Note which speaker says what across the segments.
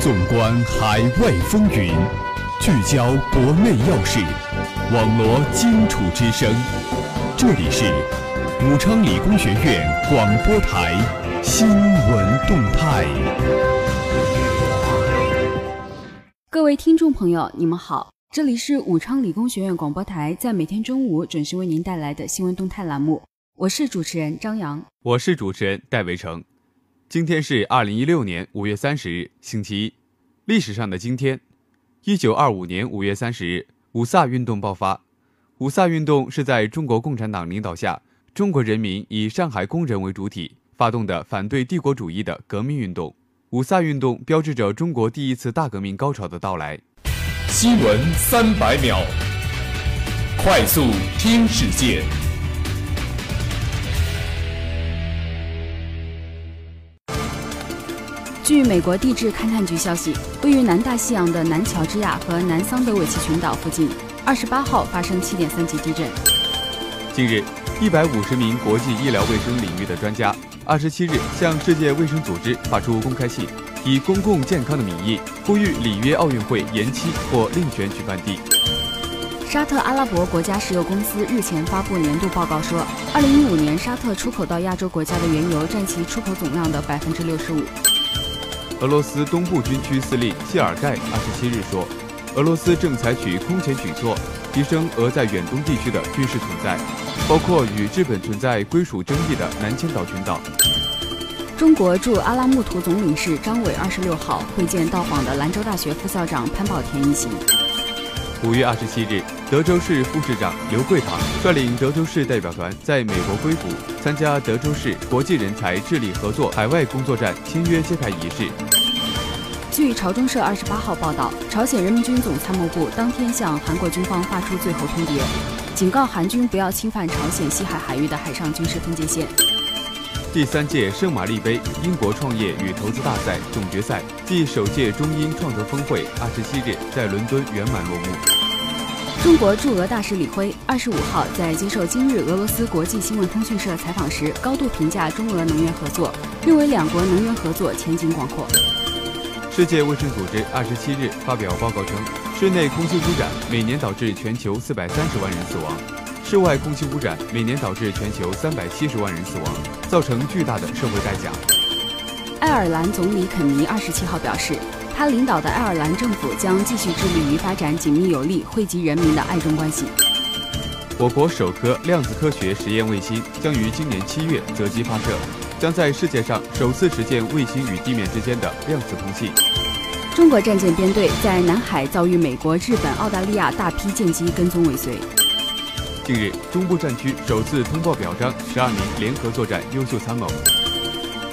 Speaker 1: 纵观海外风云，聚焦国内要事，网罗荆楚之声。这里是武昌理工学院广播台新闻动态。
Speaker 2: 各位听众朋友，你们好，这里是武昌理工学院广播台，在每天中午准时为您带来的新闻动态栏目。我是主持人张扬，
Speaker 3: 我是主持人戴维成。今天是二零一六年五月三十日，星期一。历史上的今天，一九二五年五月三十日，五卅运动爆发。五卅运动是在中国共产党领导下，中国人民以上海工人为主体发动的反对帝国主义的革命运动。五卅运动标志着中国第一次大革命高潮的到来。
Speaker 1: 新闻三百秒，快速听世界。
Speaker 2: 据美国地质勘探局消息，位于南大西洋的南乔治亚和南桑德韦奇群岛附近，二十八号发生七点三级地震。
Speaker 3: 近日，一百五十名国际医疗卫生领域的专家，二十七日向世界卫生组织发出公开信，以公共健康的名义，呼吁里约奥运会延期或另选举办地。
Speaker 2: 沙特阿拉伯国家石油公司日前发布年度报告说，二零一五年沙特出口到亚洲国家的原油占其出口总量的百分之六十五。
Speaker 3: 俄罗斯东部军区司令谢尔盖二十七日说，俄罗斯正采取空前举措，提升俄在远东地区的军事存在，包括与日本存在归属争议的南千岛群岛。
Speaker 2: 中国驻阿拉木图总领事张伟二十六号会见到访的兰州大学副校长潘宝田一行。
Speaker 3: 五月二十七日，德州市副市长刘桂堂率领德州市代表团在美国硅谷参加德州市国际人才智力合作海外工作站签约揭牌仪式。
Speaker 2: 据朝中社二十八号报道，朝鲜人民军总参谋部当天向韩国军方发出最后通牒，警告韩军不要侵犯朝鲜西海海域的海上军事分界线。
Speaker 3: 第三届圣玛丽杯英国创业与投资大赛总决赛暨首届中英创投峰会二十七日在伦敦圆满落幕。
Speaker 2: 中国驻俄大使李辉二十五号在接受今日俄罗斯国际新闻通讯社采访时，高度评价中俄能源合作，认为两国能源合作前景广阔。
Speaker 3: 世界卫生组织二十七日发表报告称，室内空气污染每年导致全球四百三十万人死亡。室外空气污染每年导致全球三百七十万人死亡，造成巨大的社会代价。
Speaker 2: 爱尔兰总理肯尼二十七号表示，他领导的爱尔兰政府将继续致力于发展紧密有力、惠及人民的爱中关系。
Speaker 3: 我国首颗量子科学实验卫星将于今年七月择机发射，将在世界上首次实现卫星与地面之间的量子通信。
Speaker 2: 中国战舰编队在南海遭遇美国、日本、澳大利亚大批舰机跟踪尾随。
Speaker 3: 近日，中部战区首次通报表彰十二名联合作战优秀参谋。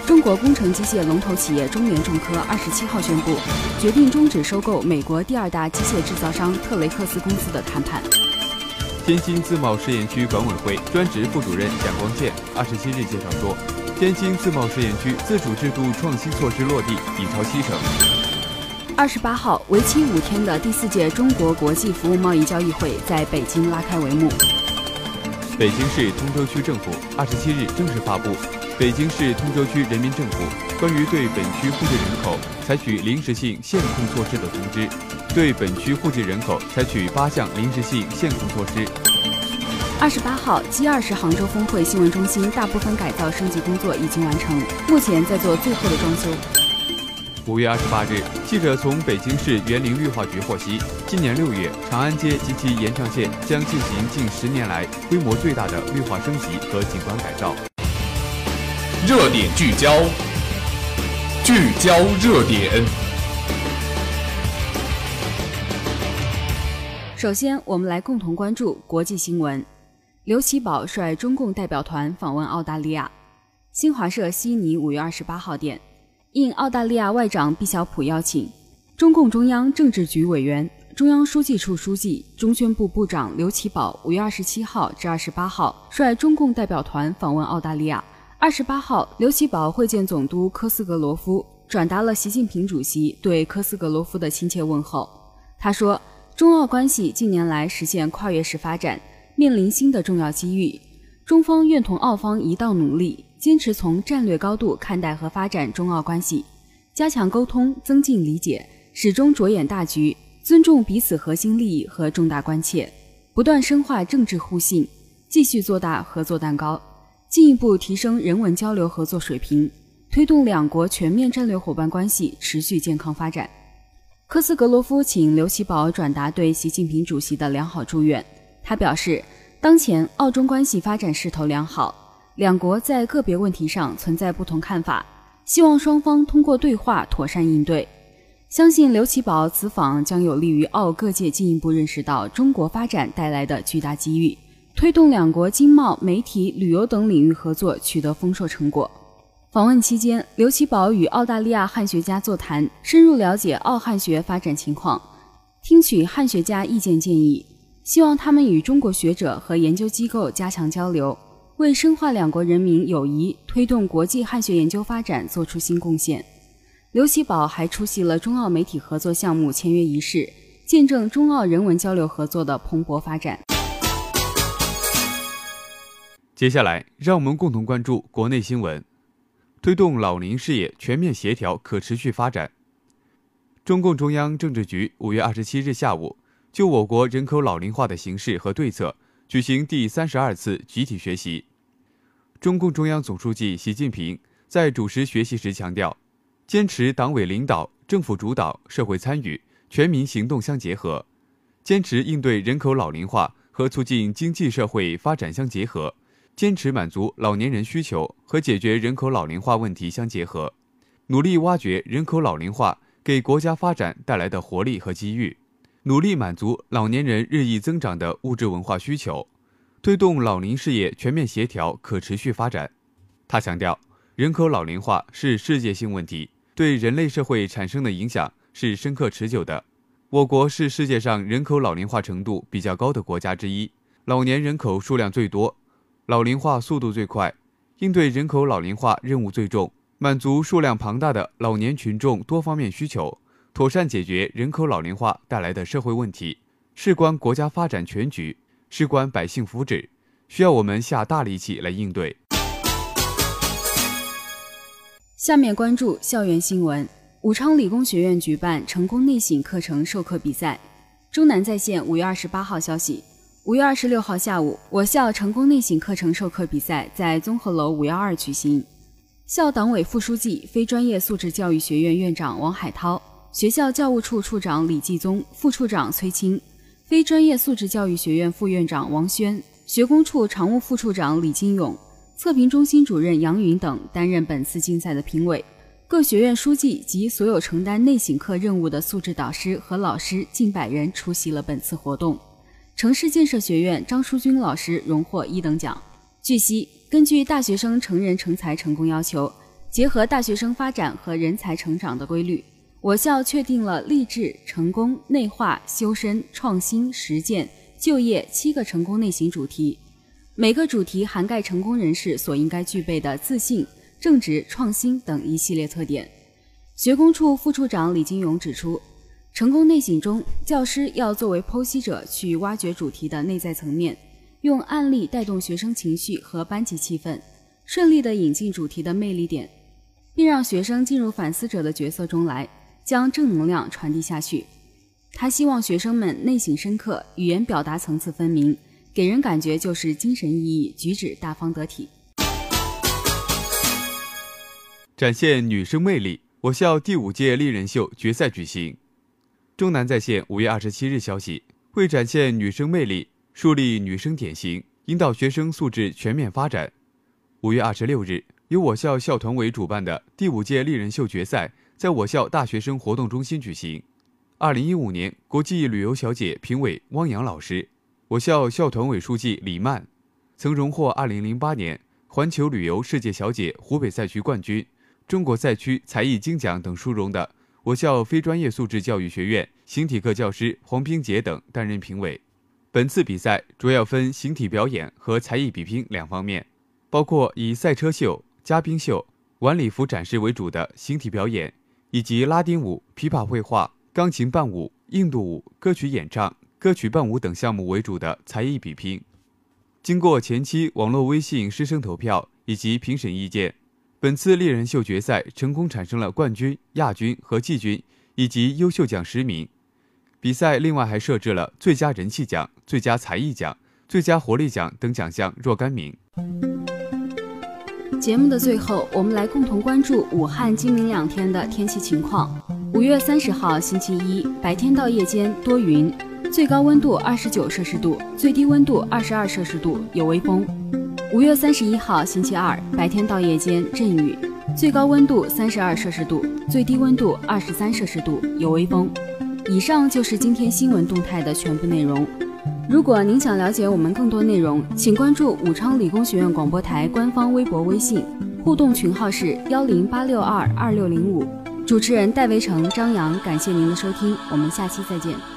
Speaker 2: 中国工程机械龙头企业中联重科二十七号宣布，决定终止收购美国第二大机械制造商特雷克斯公司的谈判。
Speaker 3: 天津自贸试验区管委会专职副主任蒋光建二十七日介绍说，天津自贸试验区自主制度创新措施落地已超七成。
Speaker 2: 二十八号，为期五天的第四届中国国际服务贸易交易会在北京拉开帷幕。
Speaker 3: 北京市通州区政府二十七日正式发布《北京市通州区人民政府关于对本区户籍人口采取临时性限控措施的通知》，对本区户籍人口采取八项临时性限控措施。
Speaker 2: 二十八号，G 二十杭州峰会新闻中心大部分改造升级工作已经完成，目前在做最后的装修。
Speaker 3: 五月二十八日，记者从北京市园林绿化局获悉，今年六月，长安街及其延长线将进行近十年来规模最大的绿化升级和景观改造。
Speaker 1: 热点聚焦，聚焦热点。
Speaker 2: 首先，我们来共同关注国际新闻。刘奇葆率中共代表团访问澳大利亚。新华社悉尼五月二十八号电。应澳大利亚外长毕晓普邀请，中共中央政治局委员、中央书记处书记、中宣部部长刘奇葆五月二十七号至二十八号率中共代表团访问澳大利亚。二十八号，刘奇葆会见总督科斯格罗夫，转达了习近平主席对科斯格罗夫的亲切问候。他说，中澳关系近年来实现跨越式发展，面临新的重要机遇，中方愿同澳方一道努力。坚持从战略高度看待和发展中澳关系，加强沟通，增进理解，始终着眼大局，尊重彼此核心利益和重大关切，不断深化政治互信，继续做大合作蛋糕，进一步提升人文交流合作水平，推动两国全面战略伙伴关系持续健康发展。科斯格罗夫请刘奇葆转达对习近平主席的良好祝愿。他表示，当前澳中关系发展势头良好，两国在个别问题上存在不同看法，希望双方通过对话妥善应对。相信刘奇葆此访将有利于澳各界进一步认识到中国发展带来的巨大机遇，推动两国经贸、媒体、旅游等领域合作取得丰硕成果。访问期间，刘奇葆与澳大利亚汉学家座谈，深入了解澳汉学发展情况，听取汉学家意见建议，希望他们与中国学者和研究机构加强交流，为深化两国人民友谊、推动国际汉学研究发展作出新贡献。刘奇葆还出席了中澳媒体合作项目签约仪式，见证中澳人文交流合作的蓬勃发展。
Speaker 3: 接下来，让我们共同关注国内新闻。推动老龄事业全面协调可持续发展。中共中央政治局五月二十七日下午就我国人口老龄化的形势和对策举行第三十二次集体学习。中共中央总书记习近平在主持学习时强调，坚持党委领导、政府主导、社会参与、全民行动相结合，坚持应对人口老龄化和促进经济社会发展相结合。坚持满足老年人需求和解决人口老龄化问题相结合，努力挖掘人口老龄化给国家发展带来的活力和机遇，努力满足老年人日益增长的物质文化需求，推动老龄事业全面协调可持续发展。他强调，人口老龄化是世界性问题，对人类社会产生的影响是深刻持久的。我国是世界上人口老龄化程度比较高的国家之一，老年人口数量最多。老龄化速度最快，应对人口老龄化任务最重，满足数量庞大的老年群众多方面需求，妥善解决人口老龄化带来的社会问题，事关国家发展全局，事关百姓福祉，需要我们下大力气来应对。
Speaker 2: 下面关注校园新闻：武昌理工学院举办成功内省课程授课比赛。中南在线五月二十八号消息。五月二十六号下午，我校成功内省课程授课比赛在综合楼五幺二举行。校党委副书记、非专业素质教育学院院长王海涛，学校教务处处长李继宗，副处长崔青，非专业素质教育学院副院长王轩，学工处常务副处长李金勇，测评中心主任杨云等担任本次竞赛的评委。各学院书记及所有承担内省课任务的素质导师和老师近百人出席了本次活动。城市建设学院张淑君老师荣获一等奖。据悉，根据大学生成人成才成功要求，结合大学生发展和人才成长的规律，我校确定了励志、成功、内化、修身、创新、实践、就业七个成功内型主题，每个主题涵盖成功人士所应该具备的自信、正直、创新等一系列特点。学工处副处长李金勇指出。成功内省中，教师要作为剖析者去挖掘主题的内在层面，用案例带动学生情绪和班级气氛，顺利地引进主题的魅力点，并让学生进入反思者的角色中来，将正能量传递下去。他希望学生们内省深刻，语言表达层次分明，给人感觉就是精神奕奕，举止大方得体。
Speaker 3: 展现女生魅力，我校第五届丽人秀决赛举行。中南在线五月二十七日消息，为展现女生魅力，树立女生典型，引导学生素质全面发展，五月二十六日，由我校校团委主办的第五届丽人秀决赛在我校大学生活动中心举行。二零一五年国际旅游小姐评委汪洋老师，我校校团委书记李曼，曾荣获二零零八年环球旅游世界小姐湖北赛区冠军、中国赛区才艺金奖等殊荣的。我校非专业素质教育学院形体课教师黄冰杰等担任评委。本次比赛主要分形体表演和才艺比拼两方面，包括以赛车秀、嘉宾秀、晚礼服展示为主的形体表演，以及拉丁舞、琵琶绘画、钢琴伴舞、印度舞、歌曲演唱、歌曲伴舞等项目为主的才艺比拼。经过前期网络微信师生投票以及评审意见，本次猎人秀决赛成功产生了冠军、亚军和季军，以及优秀奖十名。比赛另外还设置了最佳人气奖、最佳才艺奖、最佳活力奖等奖项若干名。
Speaker 2: 节目的最后，我们来共同关注武汉今明两天的天气情况。五月三十号星期一，白天到夜间多云，最高温度二十九摄氏度，最低温度二十二摄氏度，有微风。五月三十一号星期二，白天到夜间阵雨，最高温度三十二摄氏度，最低温度二十三摄氏度，有微风。以上就是今天新闻动态的全部内容。如果您想了解我们更多内容，请关注武昌理工学院广播台官方微博、微信，互动群号是幺零八六二二六零五。主持人戴维成、张扬，感谢您的收听，我们下期再见。